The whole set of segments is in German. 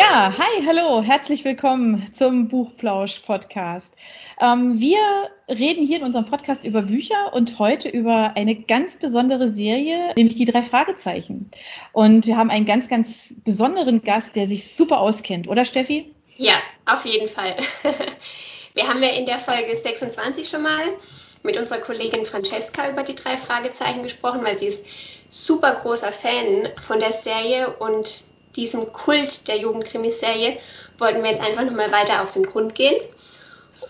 Ja, hi, hallo, herzlich willkommen zum Buchplausch-Podcast. Ähm, wir reden hier in unserem Podcast über Bücher und heute über eine ganz besondere Serie, nämlich die drei Fragezeichen. Und wir haben einen ganz, ganz besonderen Gast, der sich super auskennt, oder Steffi? Ja, auf jeden Fall. Wir haben ja in der Folge 26 schon mal mit unserer Kollegin Francesca über die drei Fragezeichen gesprochen, weil sie ist super großer Fan von der Serie und diesem Kult der Jugendkrimiserie wollten wir jetzt einfach nochmal weiter auf den Grund gehen.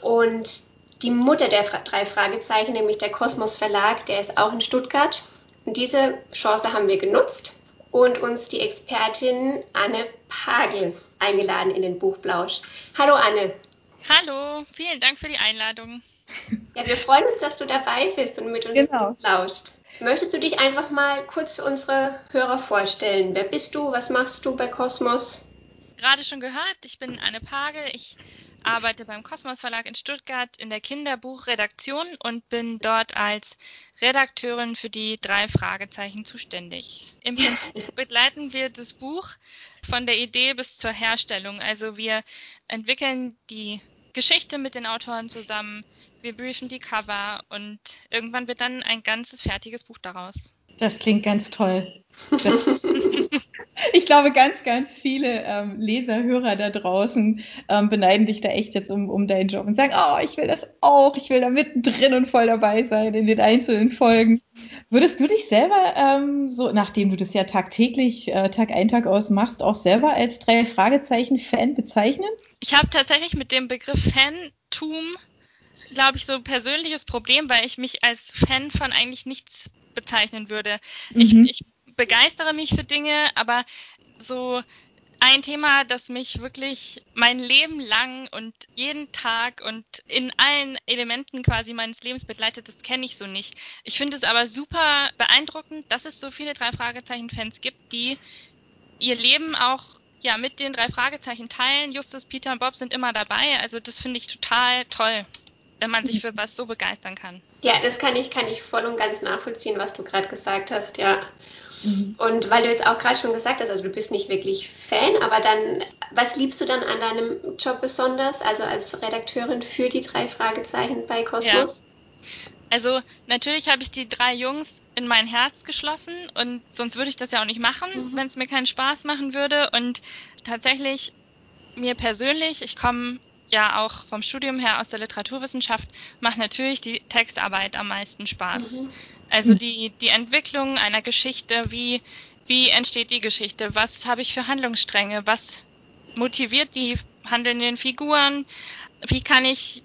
Und die Mutter der drei Fragezeichen, nämlich der Kosmos Verlag, der ist auch in Stuttgart. Und diese Chance haben wir genutzt und uns die Expertin Anne Pagel eingeladen in den Buchblausch. Hallo Anne. Hallo, vielen Dank für die Einladung. Ja, wir freuen uns, dass du dabei bist und mit uns genau. lauscht. Möchtest du dich einfach mal kurz für unsere Hörer vorstellen? Wer bist du? Was machst du bei Kosmos? Gerade schon gehört, ich bin Anne Pagel. Ich arbeite beim Kosmos Verlag in Stuttgart in der Kinderbuchredaktion und bin dort als Redakteurin für die drei Fragezeichen zuständig. Im Prinzip begleiten wir das Buch von der Idee bis zur Herstellung. Also wir entwickeln die Geschichte mit den Autoren zusammen, wir briefen die Cover und irgendwann wird dann ein ganzes fertiges Buch daraus. Das klingt ganz toll. ich glaube, ganz, ganz viele ähm, Leser, Hörer da draußen ähm, beneiden dich da echt jetzt um, um deinen Job und sagen, oh, ich will das auch, ich will da mittendrin und voll dabei sein in den einzelnen Folgen. Würdest du dich selber, ähm, so nachdem du das ja tagtäglich, äh, Tag ein, Tag aus machst, auch selber als drei Fragezeichen-Fan bezeichnen? Ich habe tatsächlich mit dem Begriff Fantum glaube ich, so ein persönliches Problem, weil ich mich als Fan von eigentlich nichts bezeichnen würde. Mhm. Ich, ich begeistere mich für Dinge, aber so ein Thema, das mich wirklich mein Leben lang und jeden Tag und in allen Elementen quasi meines Lebens begleitet, das kenne ich so nicht. Ich finde es aber super beeindruckend, dass es so viele drei Fragezeichen-Fans gibt, die ihr Leben auch ja mit den drei Fragezeichen teilen. Justus, Peter und Bob sind immer dabei. Also das finde ich total toll wenn man sich für was so begeistern kann. Ja, das kann ich, kann ich voll und ganz nachvollziehen, was du gerade gesagt hast, ja. Mhm. Und weil du jetzt auch gerade schon gesagt hast, also du bist nicht wirklich Fan, aber dann, was liebst du dann an deinem Job besonders, also als Redakteurin für die drei Fragezeichen bei Kosmos? Ja. Also natürlich habe ich die drei Jungs in mein Herz geschlossen und sonst würde ich das ja auch nicht machen, mhm. wenn es mir keinen Spaß machen würde. Und tatsächlich mir persönlich, ich komme ja auch vom Studium her aus der Literaturwissenschaft macht natürlich die Textarbeit am meisten Spaß. Mhm. Also die, die Entwicklung einer Geschichte, wie, wie entsteht die Geschichte, was habe ich für Handlungsstränge, was motiviert die handelnden Figuren, wie kann ich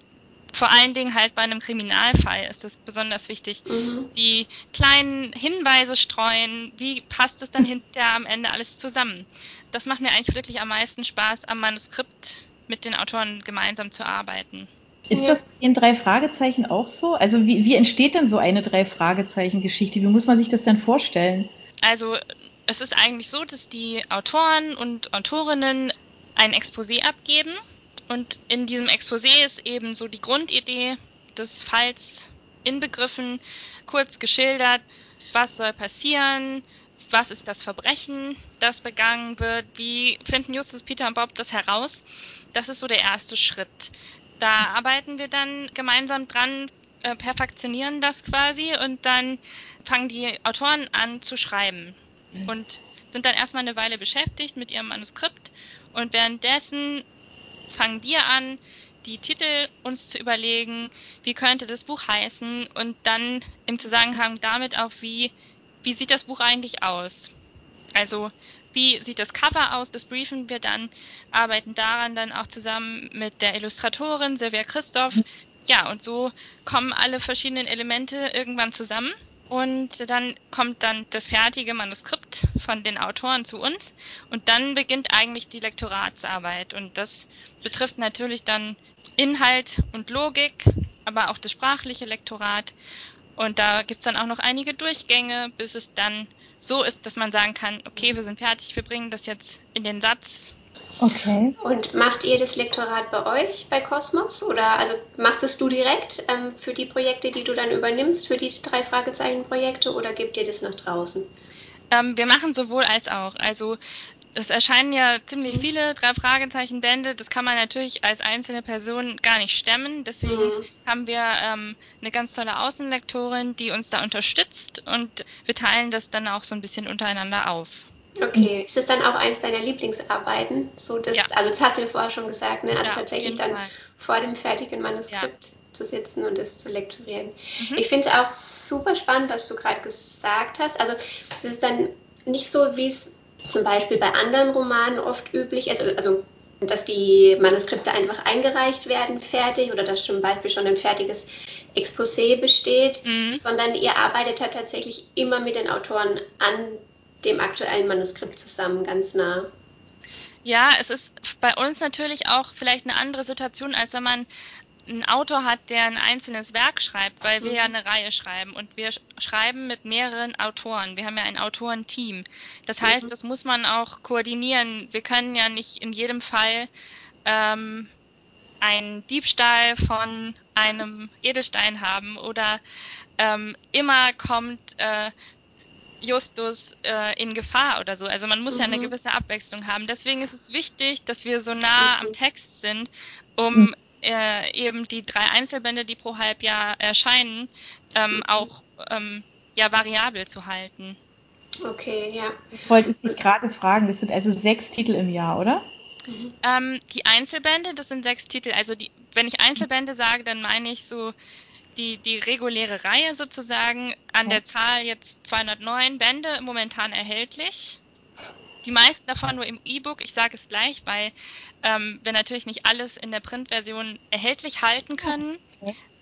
vor allen Dingen halt bei einem Kriminalfall ist das besonders wichtig, mhm. die kleinen Hinweise streuen, wie passt es dann hinterher am Ende alles zusammen. Das macht mir eigentlich wirklich am meisten Spaß am Manuskript mit den Autoren gemeinsam zu arbeiten. Ist das in drei Fragezeichen auch so? Also wie, wie entsteht denn so eine drei Fragezeichen Geschichte? Wie muss man sich das denn vorstellen? Also es ist eigentlich so, dass die Autoren und Autorinnen ein Exposé abgeben und in diesem Exposé ist eben so die Grundidee des Falls inbegriffen, kurz geschildert, was soll passieren, was ist das Verbrechen, das begangen wird, wie finden Justus, Peter und Bob das heraus. Das ist so der erste Schritt. Da arbeiten wir dann gemeinsam dran, äh, perfektionieren das quasi und dann fangen die Autoren an zu schreiben mhm. und sind dann erstmal eine Weile beschäftigt mit ihrem Manuskript und währenddessen fangen wir an, die Titel uns zu überlegen, wie könnte das Buch heißen und dann im Zusammenhang damit auch, wie wie sieht das Buch eigentlich aus? Also wie sieht das Cover aus? Das briefen wir dann, arbeiten daran dann auch zusammen mit der Illustratorin Silvia Christoph. Ja, und so kommen alle verschiedenen Elemente irgendwann zusammen. Und dann kommt dann das fertige Manuskript von den Autoren zu uns. Und dann beginnt eigentlich die Lektoratsarbeit. Und das betrifft natürlich dann Inhalt und Logik, aber auch das sprachliche Lektorat. Und da gibt es dann auch noch einige Durchgänge, bis es dann so ist, dass man sagen kann, okay, wir sind fertig, wir bringen das jetzt in den Satz. Okay. Und macht ihr das Lektorat bei euch, bei Cosmos? Oder also machst es du direkt ähm, für die Projekte, die du dann übernimmst, für die drei Fragezeichen-Projekte oder gebt ihr das nach draußen? Ähm, wir machen sowohl als auch. Also es erscheinen ja ziemlich viele drei Fragezeichen Bände. Das kann man natürlich als einzelne Person gar nicht stemmen. Deswegen mhm. haben wir ähm, eine ganz tolle Außenlektorin, die uns da unterstützt und wir teilen das dann auch so ein bisschen untereinander auf. Okay, ist das dann auch eins deiner Lieblingsarbeiten? So das, ja. Also das hast du ja vorher schon gesagt, ne? Also ja, tatsächlich dann Fall. vor dem fertigen Manuskript ja. zu sitzen und es zu lektorieren. Mhm. Ich finde es auch super spannend, was du gerade gesagt hast. Also das ist dann nicht so, wie es zum Beispiel bei anderen Romanen oft üblich ist, also, also dass die Manuskripte einfach eingereicht werden, fertig, oder dass zum Beispiel schon ein fertiges Exposé besteht, mhm. sondern ihr arbeitet halt tatsächlich immer mit den Autoren an dem aktuellen Manuskript zusammen, ganz nah. Ja, es ist bei uns natürlich auch vielleicht eine andere Situation, als wenn man einen Autor hat, der ein einzelnes Werk schreibt, weil wir mhm. ja eine Reihe schreiben und wir schreiben mit mehreren Autoren. Wir haben ja ein Autorenteam. Das heißt, mhm. das muss man auch koordinieren. Wir können ja nicht in jedem Fall ähm, einen Diebstahl von einem Edelstein haben oder ähm, immer kommt äh, Justus äh, in Gefahr oder so. Also man muss mhm. ja eine mhm. gewisse Abwechslung haben. Deswegen ist es wichtig, dass wir so nah am Text sind, um mhm. Äh, eben die drei Einzelbände, die pro Halbjahr erscheinen, ähm, mhm. auch ähm, ja variabel zu halten. Okay, ja. Das wollte ich dich gerade fragen. Das sind also sechs Titel im Jahr, oder? Mhm. Ähm, die Einzelbände, das sind sechs Titel. Also die, wenn ich Einzelbände sage, dann meine ich so die, die reguläre Reihe sozusagen an der Zahl jetzt 209 Bände momentan erhältlich. Die meisten davon nur im E-Book. Ich sage es gleich, weil ähm, wir natürlich nicht alles in der Printversion erhältlich halten können.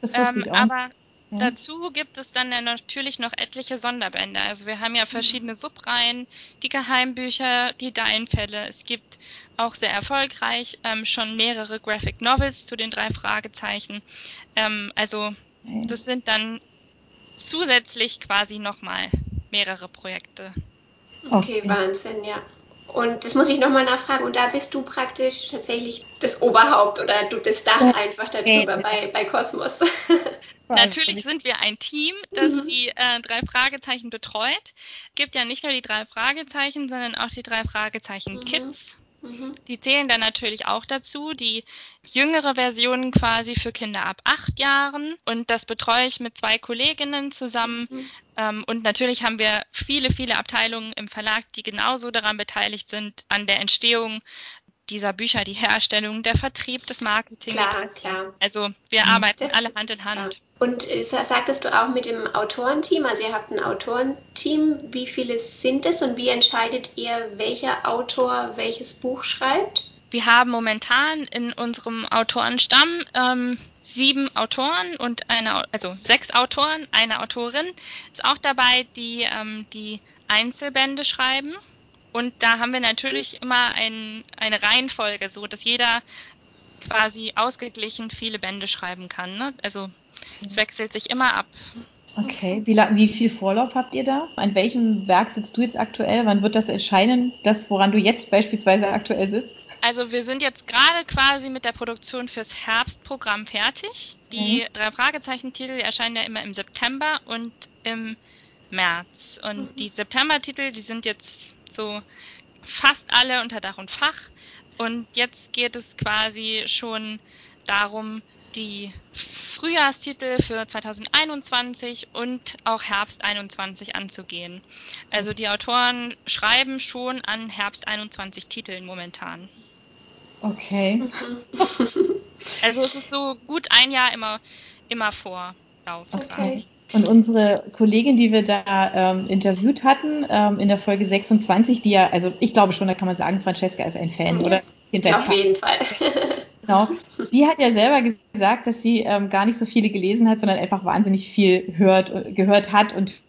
Das wusste ähm, ich auch. Aber ja. dazu gibt es dann ja natürlich noch etliche Sonderbände. Also wir haben ja verschiedene Subreihen, die Geheimbücher, die Deinfälle. Es gibt auch sehr erfolgreich ähm, schon mehrere Graphic Novels zu den drei Fragezeichen. Ähm, also das sind dann zusätzlich quasi nochmal mehrere Projekte. Okay, okay, Wahnsinn, ja. Und das muss ich nochmal nachfragen. Und da bist du praktisch tatsächlich das Oberhaupt oder du das Dach einfach darüber bei, bei Kosmos. Natürlich sind wir ein Team, das mhm. die äh, drei Fragezeichen betreut. Es gibt ja nicht nur die drei Fragezeichen, sondern auch die drei Fragezeichen mhm. Kids. Mhm. Die zählen dann natürlich auch dazu, die jüngere Version quasi für Kinder ab acht Jahren. Und das betreue ich mit zwei Kolleginnen zusammen. Mhm. Ähm, und natürlich haben wir viele, viele Abteilungen im Verlag, die genauso daran beteiligt sind, an der Entstehung dieser Bücher, die Herstellung, der Vertrieb, das Marketing. Klar, klar. Also wir arbeiten das alle Hand in Hand. Klar. Und äh, sagtest du auch mit dem Autorenteam, also ihr habt ein Autorenteam, wie viele sind es und wie entscheidet ihr, welcher Autor welches Buch schreibt? Wir haben momentan in unserem Autorenstamm ähm, sieben Autoren und eine, also sechs Autoren, eine Autorin ist auch dabei, die ähm, die Einzelbände schreiben. Und da haben wir natürlich immer ein, eine Reihenfolge, so dass jeder quasi ausgeglichen viele Bände schreiben kann. Ne? Also es wechselt sich immer ab. Okay, wie, wie, viel Vorlauf habt ihr da? An welchem Werk sitzt du jetzt aktuell? Wann wird das erscheinen, das, woran du jetzt beispielsweise aktuell sitzt? Also wir sind jetzt gerade quasi mit der Produktion fürs Herbstprogramm fertig. Die mhm. drei Fragezeichen-Titel erscheinen ja immer im September und im März. Und mhm. die September-Titel, die sind jetzt so fast alle unter Dach und Fach. Und jetzt geht es quasi schon darum, die Frühjahrstitel für 2021 und auch Herbst 21 anzugehen. Also die Autoren schreiben schon an Herbst 21 Titeln momentan. Okay. also es ist so gut ein Jahr immer, immer Vorlauf. Okay. Quasi. Und unsere Kollegin, die wir da ähm, interviewt hatten, ähm, in der Folge 26, die ja, also ich glaube schon, da kann man sagen, Francesca ist ein Fan, oder? Auf jeden Fall. Genau. Die hat ja selber gesagt, dass sie ähm, gar nicht so viele gelesen hat, sondern einfach wahnsinnig viel hört, gehört hat und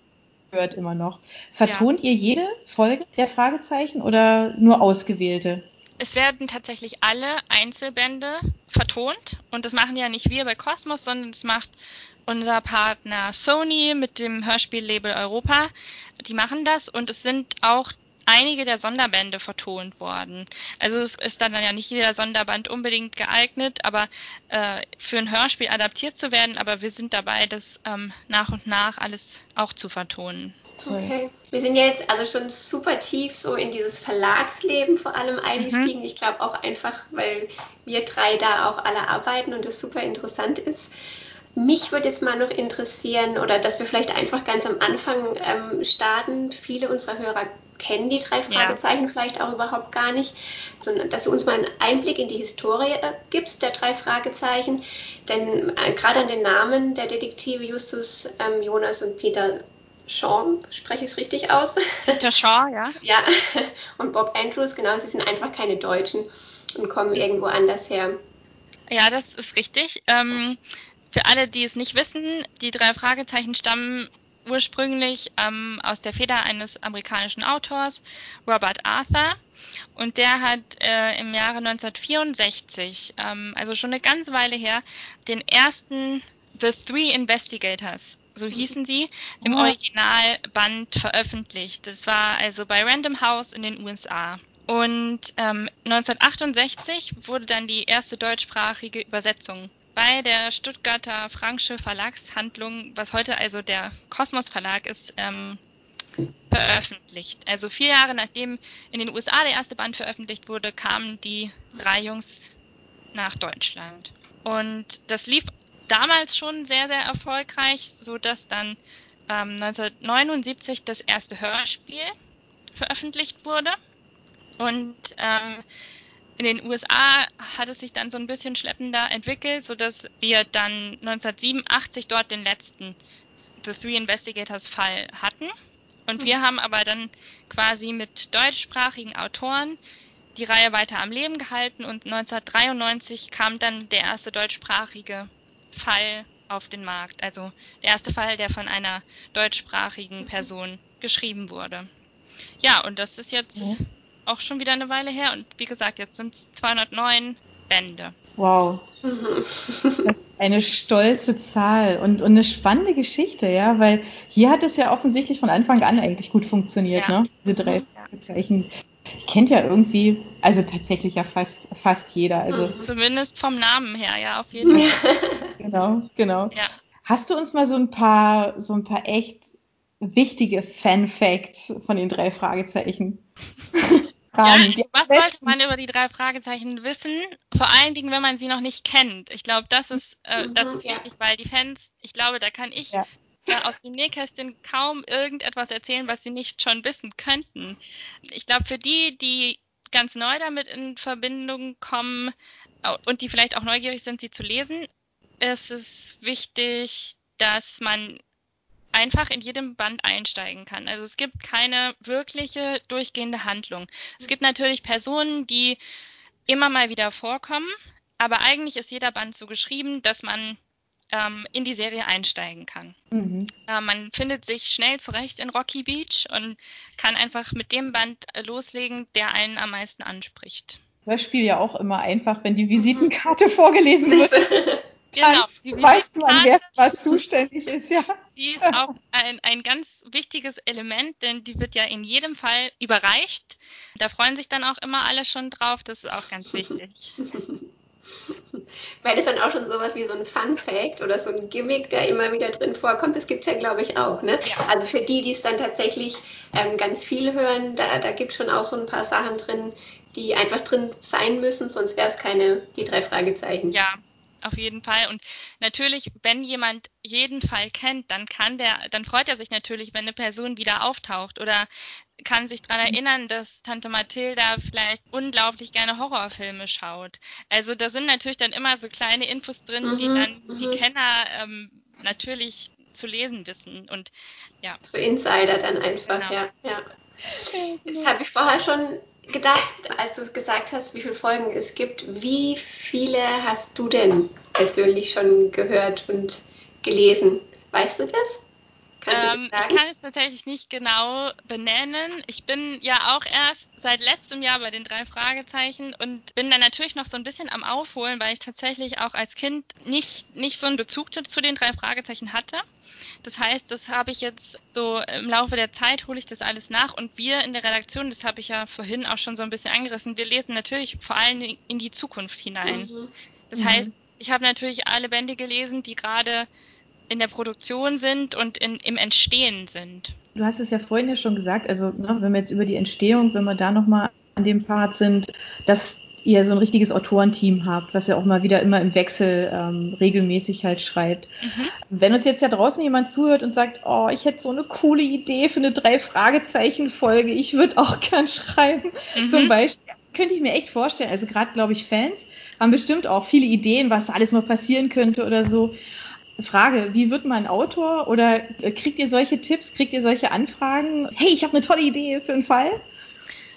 hört immer noch. Vertont ja. ihr jede Folge der Fragezeichen oder nur ausgewählte? Es werden tatsächlich alle Einzelbände vertont und das machen ja nicht wir bei Cosmos, sondern das macht unser Partner Sony mit dem Hörspiellabel Europa. Die machen das und es sind auch einige der Sonderbände vertont worden. Also es ist dann ja nicht jeder Sonderband unbedingt geeignet, aber äh, für ein Hörspiel adaptiert zu werden. Aber wir sind dabei, das ähm, nach und nach alles auch zu vertonen. Okay. Wir sind jetzt also schon super tief so in dieses Verlagsleben vor allem eingestiegen. Mhm. Ich glaube auch einfach, weil wir drei da auch alle arbeiten und es super interessant ist. Mich würde jetzt mal noch interessieren, oder dass wir vielleicht einfach ganz am Anfang ähm, starten. Viele unserer Hörer kennen die drei Fragezeichen ja. vielleicht auch überhaupt gar nicht, sondern dass du uns mal einen Einblick in die Historie äh, gibst der drei Fragezeichen. Denn äh, gerade an den Namen der Detektive Justus, ähm, Jonas und Peter Shaw, spreche ich es richtig aus? Peter Shaw, ja. ja, und Bob Andrews, genau, sie sind einfach keine Deutschen und kommen irgendwo anders her. Ja, das ist richtig. Ähm, für alle, die es nicht wissen, die drei Fragezeichen stammen ursprünglich ähm, aus der Feder eines amerikanischen Autors, Robert Arthur. Und der hat äh, im Jahre 1964, ähm, also schon eine ganze Weile her, den ersten The Three Investigators, so hießen sie, im. Originalband veröffentlicht. Das war also bei Random House in den USA. Und ähm, 1968 wurde dann die erste deutschsprachige Übersetzung bei der Stuttgarter Franksche Verlagshandlung, was heute also der Kosmos Verlag ist, ähm, veröffentlicht. Also vier Jahre nachdem in den USA der erste Band veröffentlicht wurde, kamen die drei Jungs nach Deutschland. Und das lief damals schon sehr, sehr erfolgreich, sodass dann ähm, 1979 das erste Hörspiel veröffentlicht wurde. Und ähm, in den USA hat es sich dann so ein bisschen schleppender entwickelt, sodass wir dann 1987 dort den letzten The Three Investigators Fall hatten. Und wir haben aber dann quasi mit deutschsprachigen Autoren die Reihe weiter am Leben gehalten und 1993 kam dann der erste deutschsprachige Fall auf den Markt. Also der erste Fall, der von einer deutschsprachigen Person geschrieben wurde. Ja, und das ist jetzt auch schon wieder eine Weile her. Und wie gesagt, jetzt sind es 209 Bände. Wow. Das ist eine stolze Zahl und, und eine spannende Geschichte, ja, weil hier hat es ja offensichtlich von Anfang an eigentlich gut funktioniert, ja. ne? Diese drei Fragezeichen. Kennt ja irgendwie, also tatsächlich ja fast, fast jeder. Also. Mhm. Zumindest vom Namen her, ja, auf jeden Fall. genau, genau. Ja. Hast du uns mal so ein paar, so ein paar echt wichtige Fan-Facts von den drei Fragezeichen? Ja, was sollte man über die drei Fragezeichen wissen? Vor allen Dingen, wenn man sie noch nicht kennt. Ich glaube, das ist, äh, das ist wichtig, weil die Fans, ich glaube, da kann ich ja. äh, aus dem Nähkästchen kaum irgendetwas erzählen, was sie nicht schon wissen könnten. Ich glaube, für die, die ganz neu damit in Verbindung kommen und die vielleicht auch neugierig sind, sie zu lesen, ist es wichtig, dass man einfach in jedem Band einsteigen kann. Also es gibt keine wirkliche durchgehende Handlung. Es gibt natürlich Personen, die immer mal wieder vorkommen, aber eigentlich ist jeder Band so geschrieben, dass man ähm, in die Serie einsteigen kann. Mhm. Äh, man findet sich schnell zurecht in Rocky Beach und kann einfach mit dem Band loslegen, der einen am meisten anspricht. Hörspiel ja auch immer einfach, wenn die Visitenkarte vorgelesen wird. Genau. Die weiß man, wer was zuständig ist, ja. Die ist auch ein, ein ganz wichtiges Element, denn die wird ja in jedem Fall überreicht. Da freuen sich dann auch immer alle schon drauf. Das ist auch ganz wichtig. Weil das dann auch schon sowas wie so ein Fun Fact oder so ein Gimmick, der immer wieder drin vorkommt, das gibt es ja, glaube ich, auch. Ne? Ja. Also für die, die es dann tatsächlich ähm, ganz viel hören, da, da gibt es schon auch so ein paar Sachen drin, die einfach drin sein müssen, sonst wäre es keine, die drei Fragezeichen. Ja, auf jeden Fall. Und natürlich, wenn jemand jeden Fall kennt, dann kann der, dann freut er sich natürlich, wenn eine Person wieder auftaucht oder kann sich daran erinnern, dass Tante Mathilda vielleicht unglaublich gerne Horrorfilme schaut. Also da sind natürlich dann immer so kleine Infos drin, mhm, die dann mhm. die Kenner ähm, natürlich zu lesen wissen. Und ja. So Insider dann einfach, genau. ja. ja. Das habe ich vorher schon gedacht, als du gesagt hast, wie viele Folgen es gibt. Wie viele hast du denn persönlich schon gehört und gelesen? Weißt du das? Ähm, ich kann es tatsächlich nicht genau benennen. Ich bin ja auch erst seit letztem Jahr bei den drei Fragezeichen und bin dann natürlich noch so ein bisschen am Aufholen, weil ich tatsächlich auch als Kind nicht, nicht so einen Bezug zu den drei Fragezeichen hatte. Das heißt, das habe ich jetzt so im Laufe der Zeit hole ich das alles nach und wir in der Redaktion, das habe ich ja vorhin auch schon so ein bisschen angerissen, wir lesen natürlich vor allem in die Zukunft hinein. Mhm. Das mhm. heißt, ich habe natürlich alle Bände gelesen, die gerade in der Produktion sind und in, im Entstehen sind. Du hast es ja vorhin ja schon gesagt, also ne, wenn wir jetzt über die Entstehung, wenn wir da nochmal an dem Part sind, dass ihr so ein richtiges Autorenteam habt, was ja auch mal wieder immer im Wechsel ähm, regelmäßig halt schreibt. Mhm. Wenn uns jetzt ja draußen jemand zuhört und sagt, oh, ich hätte so eine coole Idee für eine Drei-Fragezeichen-Folge, ich würde auch gern schreiben, mhm. zum Beispiel, könnte ich mir echt vorstellen, also gerade, glaube ich, Fans haben bestimmt auch viele Ideen, was alles noch passieren könnte oder so. Frage, wie wird man Autor oder kriegt ihr solche Tipps, kriegt ihr solche Anfragen? Hey, ich habe eine tolle Idee für einen Fall.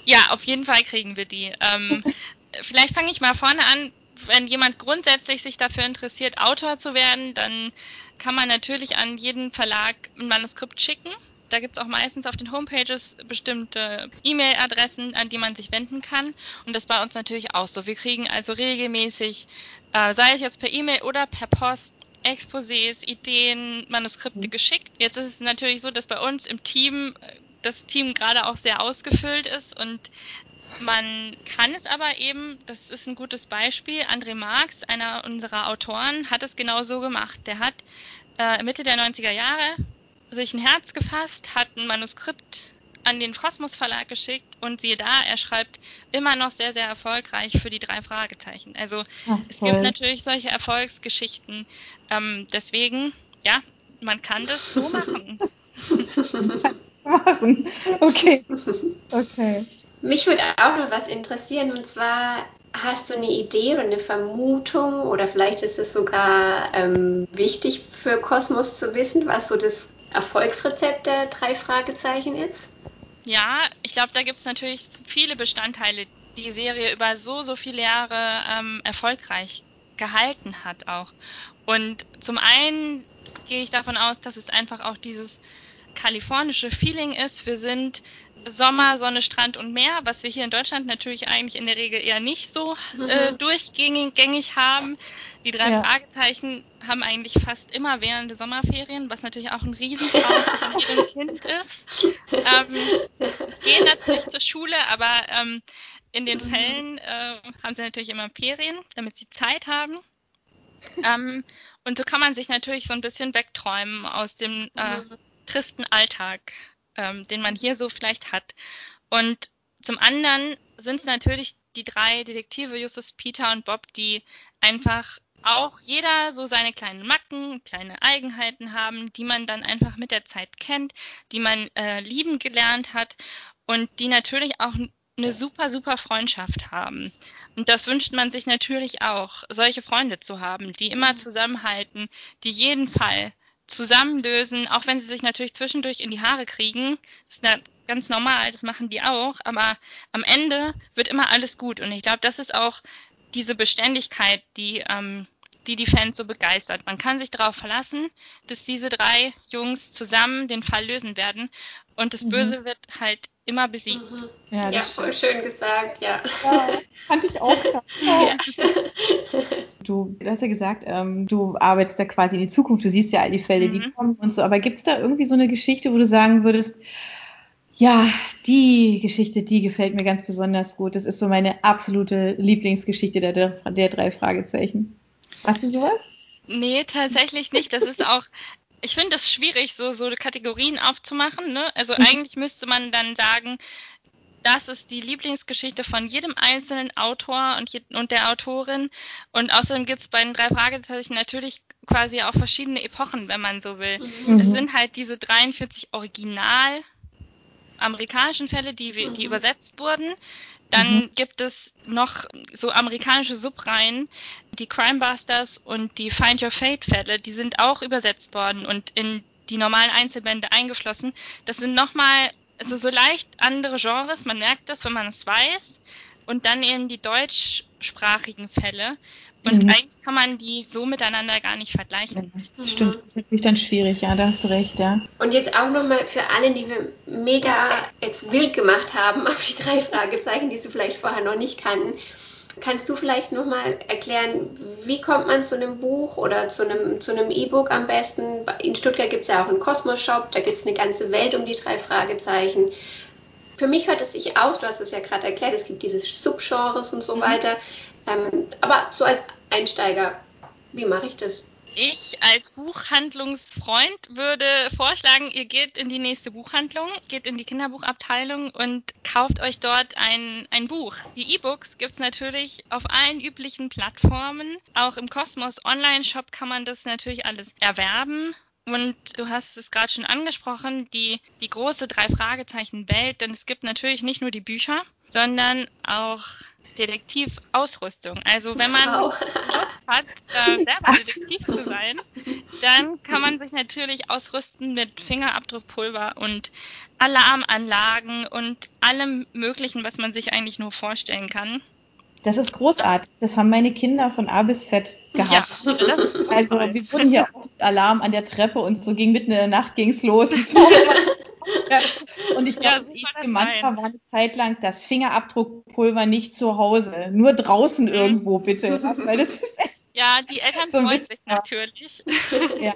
Ja, auf jeden Fall kriegen wir die. Ähm, vielleicht fange ich mal vorne an. Wenn jemand grundsätzlich sich dafür interessiert, Autor zu werden, dann kann man natürlich an jeden Verlag ein Manuskript schicken. Da gibt es auch meistens auf den Homepages bestimmte E-Mail-Adressen, an die man sich wenden kann. Und das bei uns natürlich auch so. Wir kriegen also regelmäßig, äh, sei es jetzt per E-Mail oder per Post, Exposés, Ideen, Manuskripte mhm. geschickt. Jetzt ist es natürlich so, dass bei uns im Team äh, das Team gerade auch sehr ausgefüllt ist und man kann es aber eben, das ist ein gutes Beispiel, André Marx, einer unserer Autoren, hat es genau so gemacht. Der hat äh, Mitte der 90er Jahre sich ein Herz gefasst, hat ein Manuskript an den Kosmos Verlag geschickt und siehe da, er schreibt immer noch sehr, sehr erfolgreich für die drei Fragezeichen. Also Ach, es gibt natürlich solche Erfolgsgeschichten. Ähm, deswegen, ja, man kann das so machen. machen. Okay. Okay. Mich würde auch noch was interessieren und zwar hast du eine Idee oder eine Vermutung oder vielleicht ist es sogar ähm, wichtig für Kosmos zu wissen, was so das Erfolgsrezept der drei Fragezeichen ist? Ja, ich glaube, da gibt es natürlich viele Bestandteile, die die Serie über so, so viele Jahre ähm, erfolgreich gehalten hat auch. Und zum einen gehe ich davon aus, dass es einfach auch dieses kalifornische Feeling ist. Wir sind Sommer, Sonne, Strand und Meer, was wir hier in Deutschland natürlich eigentlich in der Regel eher nicht so äh, mhm. durchgängig haben. Die drei ja. Fragezeichen haben eigentlich fast immer während der Sommerferien, was natürlich auch ein Riesentraum von jedem Kind ist. Ähm, gehen natürlich zur Schule, aber ähm, in den mhm. Fällen äh, haben sie natürlich immer Ferien, damit sie Zeit haben. Ähm, und so kann man sich natürlich so ein bisschen wegträumen aus dem äh. Tristen Alltag ähm, den man hier so vielleicht hat. Und zum anderen sind es natürlich die drei Detektive, Justus, Peter und Bob, die einfach auch jeder so seine kleinen Macken, kleine Eigenheiten haben, die man dann einfach mit der Zeit kennt, die man äh, lieben gelernt hat und die natürlich auch eine super, super Freundschaft haben. Und das wünscht man sich natürlich auch, solche Freunde zu haben, die immer zusammenhalten, die jeden Fall zusammenlösen, auch wenn sie sich natürlich zwischendurch in die Haare kriegen. Das ist ganz normal, das machen die auch, aber am Ende wird immer alles gut. Und ich glaube, das ist auch diese Beständigkeit, die, ähm, die die Fans so begeistert. Man kann sich darauf verlassen, dass diese drei Jungs zusammen den Fall lösen werden und das mhm. Böse wird halt immer besiegt. Mhm. Ja, ja voll schön gesagt, ja. ja fand ich auch. Ja. Du, du, hast ja gesagt, ähm, du arbeitest da quasi in die Zukunft, du siehst ja all die Fälle, mhm. die kommen und so, aber gibt es da irgendwie so eine Geschichte, wo du sagen würdest, ja, die Geschichte, die gefällt mir ganz besonders gut. Das ist so meine absolute Lieblingsgeschichte der, der, der drei Fragezeichen. Hast du sowas? Nee, tatsächlich nicht. Das ist auch, ich finde es schwierig, so, so Kategorien aufzumachen. Ne? Also mhm. eigentlich müsste man dann sagen, das ist die Lieblingsgeschichte von jedem einzelnen Autor und, je, und der Autorin. Und außerdem gibt es bei den drei Fragezeichen natürlich quasi auch verschiedene Epochen, wenn man so will. Mhm. Es sind halt diese 43 original amerikanischen Fälle, die, die mhm. übersetzt wurden. Dann mhm. gibt es noch so amerikanische Subreihen, die Crimebusters und die Find Your Fate Fälle, die sind auch übersetzt worden und in die normalen Einzelbände eingeflossen. Das sind nochmal also so leicht andere Genres, man merkt das, wenn man es weiß. Und dann eben die deutschsprachigen Fälle. Und mhm. eigentlich kann man die so miteinander gar nicht vergleichen. Ja, stimmt, das ist natürlich dann schwierig, ja, da hast du recht, ja. Und jetzt auch nochmal für alle, die wir mega jetzt wild gemacht haben auf die drei Fragezeichen, die sie vielleicht vorher noch nicht kannten. Kannst du vielleicht nochmal erklären, wie kommt man zu einem Buch oder zu einem zu einem E-Book am besten? In Stuttgart gibt es ja auch einen Kosmos-Shop, da gibt es eine ganze Welt um die drei Fragezeichen. Für mich hört es sich aus, du hast es ja gerade erklärt, es gibt diese Subgenres und so mhm. weiter. Ähm, aber so als Einsteiger, wie mache ich das? Ich als Buchhandlungsfreund würde vorschlagen, ihr geht in die nächste Buchhandlung, geht in die Kinderbuchabteilung und kauft euch dort ein, ein Buch. Die E-Books gibt es natürlich auf allen üblichen Plattformen. Auch im Kosmos Online-Shop kann man das natürlich alles erwerben. Und du hast es gerade schon angesprochen, die, die große Drei-Fragezeichen-Welt, denn es gibt natürlich nicht nur die Bücher, sondern auch Detektivausrüstung. Also wenn man wow. Lust hat, äh, selber Detektiv zu sein, dann kann man sich natürlich ausrüsten mit Fingerabdruckpulver und Alarmanlagen und allem Möglichen, was man sich eigentlich nur vorstellen kann. Das ist großartig. Das haben meine Kinder von A bis Z gehabt. Ja, also wir wurden hier auch mit Alarm an der Treppe und so ging mitten in der Nacht ging's los. Und, und ich glaube, ja, manchmal war eine Zeit lang das Fingerabdruckpulver nicht zu Hause, nur draußen mhm. irgendwo bitte, weil das ist ja, die Eltern so freuen sich natürlich. Ja.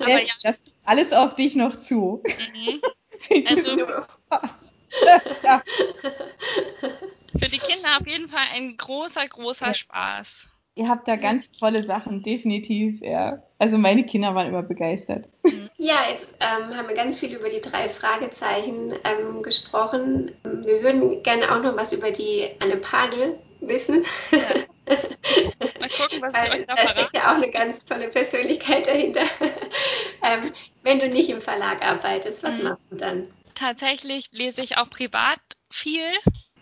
Aber ja. Das alles auf dich noch zu. Mhm. Also, ja. Für die Kinder auf jeden Fall ein großer, großer ja. Spaß. Ihr habt da ganz tolle Sachen, definitiv, ja. Also meine Kinder waren immer begeistert. Mhm. Ja, jetzt ähm, haben wir ganz viel über die drei Fragezeichen ähm, gesprochen. Wir würden gerne auch noch was über die Anne Pagel wissen. Ja. Mal gucken, was Weil, euch da, da steckt ja auch eine ganz tolle Persönlichkeit dahinter. ähm, wenn du nicht im Verlag arbeitest, was mhm. machst du dann? Tatsächlich lese ich auch privat viel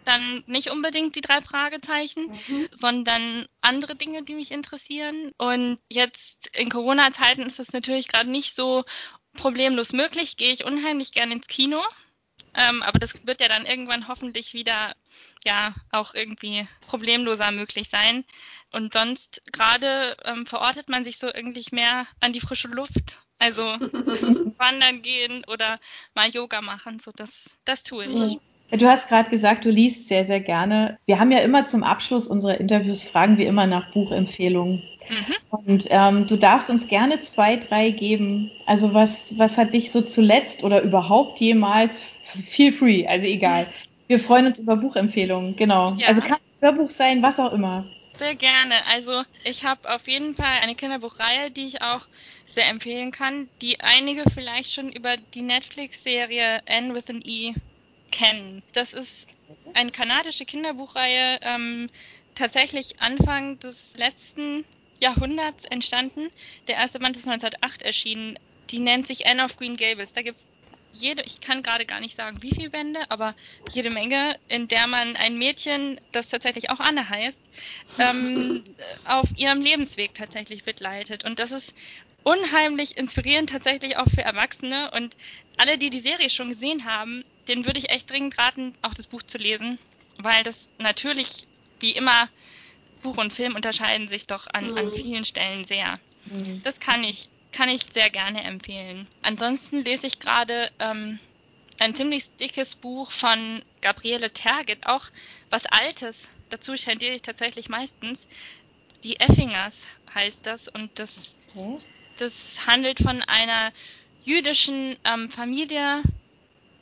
dann nicht unbedingt die drei Fragezeichen, mhm. sondern andere Dinge, die mich interessieren. Und jetzt in Corona-Zeiten ist das natürlich gerade nicht so problemlos möglich. Gehe ich unheimlich gerne ins Kino. Ähm, aber das wird ja dann irgendwann hoffentlich wieder ja auch irgendwie problemloser möglich sein. Und sonst gerade ähm, verortet man sich so irgendwie mehr an die frische Luft. Also wandern gehen oder mal Yoga machen, so das, das tue ich. Du hast gerade gesagt, du liest sehr, sehr gerne. Wir haben ja immer zum Abschluss unserer Interviews fragen wir immer nach Buchempfehlungen. Mhm. Und ähm, du darfst uns gerne zwei, drei geben. Also was, was hat dich so zuletzt oder überhaupt jemals feel free, also egal. Wir freuen uns über Buchempfehlungen, genau. Ja. Also kann ein Hörbuch sein, was auch immer. Sehr gerne. Also ich habe auf jeden Fall eine Kinderbuchreihe, die ich auch sehr empfehlen kann, die einige vielleicht schon über die Netflix-Serie N with an E kennen. Das ist eine kanadische Kinderbuchreihe, ähm, tatsächlich Anfang des letzten Jahrhunderts entstanden. Der erste Band ist 1908 erschienen. Die nennt sich Anne of Green Gables. Da gibt es jede, ich kann gerade gar nicht sagen, wie viele Bände, aber jede Menge, in der man ein Mädchen, das tatsächlich auch Anne heißt, ähm, auf ihrem Lebensweg tatsächlich begleitet. Und das ist unheimlich inspirierend tatsächlich auch für Erwachsene. Und alle, die die Serie schon gesehen haben, den würde ich echt dringend raten, auch das Buch zu lesen, weil das natürlich, wie immer, Buch und Film unterscheiden sich doch an, mhm. an vielen Stellen sehr. Mhm. Das kann ich, kann ich sehr gerne empfehlen. Ansonsten lese ich gerade ähm, ein ziemlich dickes Buch von Gabriele Tergit, auch was Altes. Dazu tendiere ich tatsächlich meistens. Die Effingers heißt das und das, okay. das handelt von einer jüdischen ähm, Familie,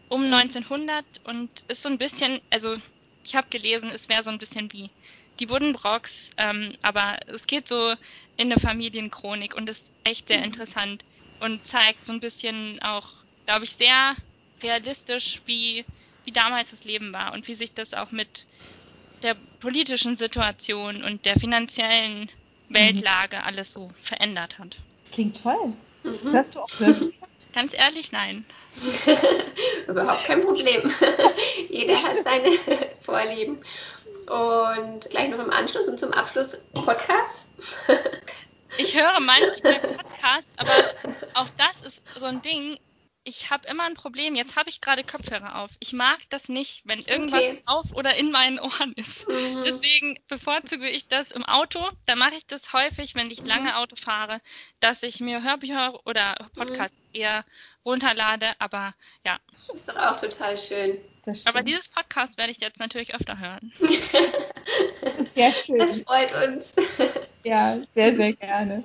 um 1900 und ist so ein bisschen, also ich habe gelesen, es wäre so ein bisschen wie die Buddenbrocks, ähm, aber es geht so in eine Familienchronik und ist echt sehr mhm. interessant und zeigt so ein bisschen auch, glaube ich, sehr realistisch, wie, wie damals das Leben war und wie sich das auch mit der politischen Situation und der finanziellen mhm. Weltlage alles so verändert hat. Klingt toll. Mhm. Hörst du auch Hörspiele? Ganz ehrlich, nein. Überhaupt kein Problem. Jeder hat seine Vorlieben. Und gleich noch im Anschluss und zum Abschluss Podcast. ich höre manchmal Podcast, aber auch das ist so ein Ding. Ich habe immer ein Problem. Jetzt habe ich gerade Kopfhörer auf. Ich mag das nicht, wenn irgendwas okay. auf oder in meinen Ohren ist. Mhm. Deswegen bevorzuge ich das im Auto. Da mache ich das häufig, wenn ich mhm. lange Auto fahre, dass ich mir Hörbücher oder Podcasts mhm. eher runterlade. Aber ja. Das ist doch auch total schön. Aber dieses Podcast werde ich jetzt natürlich öfter hören. das ist sehr schön. Das freut uns. ja, sehr, sehr gerne.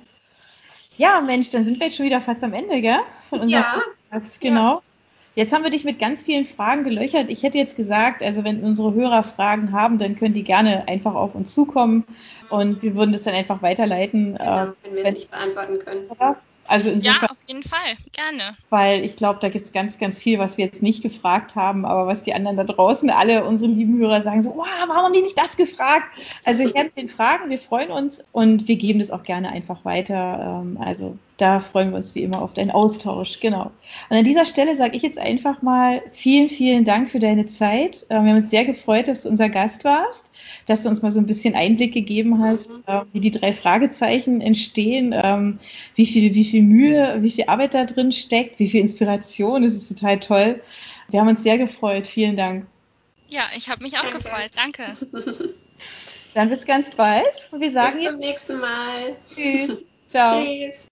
Ja, Mensch, dann sind wir jetzt schon wieder fast am Ende, gell? Von unserem ja. Podcast. Genau. Ja. Jetzt haben wir dich mit ganz vielen Fragen gelöchert. Ich hätte jetzt gesagt, also wenn unsere Hörer Fragen haben, dann können die gerne einfach auf uns zukommen und wir würden das dann einfach weiterleiten. Genau, äh, wenn wir es nicht beantworten können. Also ja, auf jeden Fall, gerne. Weil ich glaube, da gibt es ganz, ganz viel, was wir jetzt nicht gefragt haben, aber was die anderen da draußen, alle unsere lieben Hörer sagen so, wow, warum haben die nicht das gefragt? Also ich habe den Fragen, wir freuen uns und wir geben das auch gerne einfach weiter. Ähm, also da freuen wir uns wie immer auf deinen Austausch, genau. Und an dieser Stelle sage ich jetzt einfach mal vielen, vielen Dank für deine Zeit. Äh, wir haben uns sehr gefreut, dass du unser Gast warst, dass du uns mal so ein bisschen Einblick gegeben hast, mhm. Äh, wie die drei Fragezeichen entstehen, ähm, wie viel, wie viel Mühe, wie viel Arbeit da drin steckt, wie viel Inspiration. Das ist total toll. Wir haben uns sehr gefreut. Vielen Dank. Ja, ich habe mich auch Danke. gefreut. Danke. Dann bis ganz bald. Und wir sagen bis zum nächsten Mal. Tschüss. Ciao. Tschüss.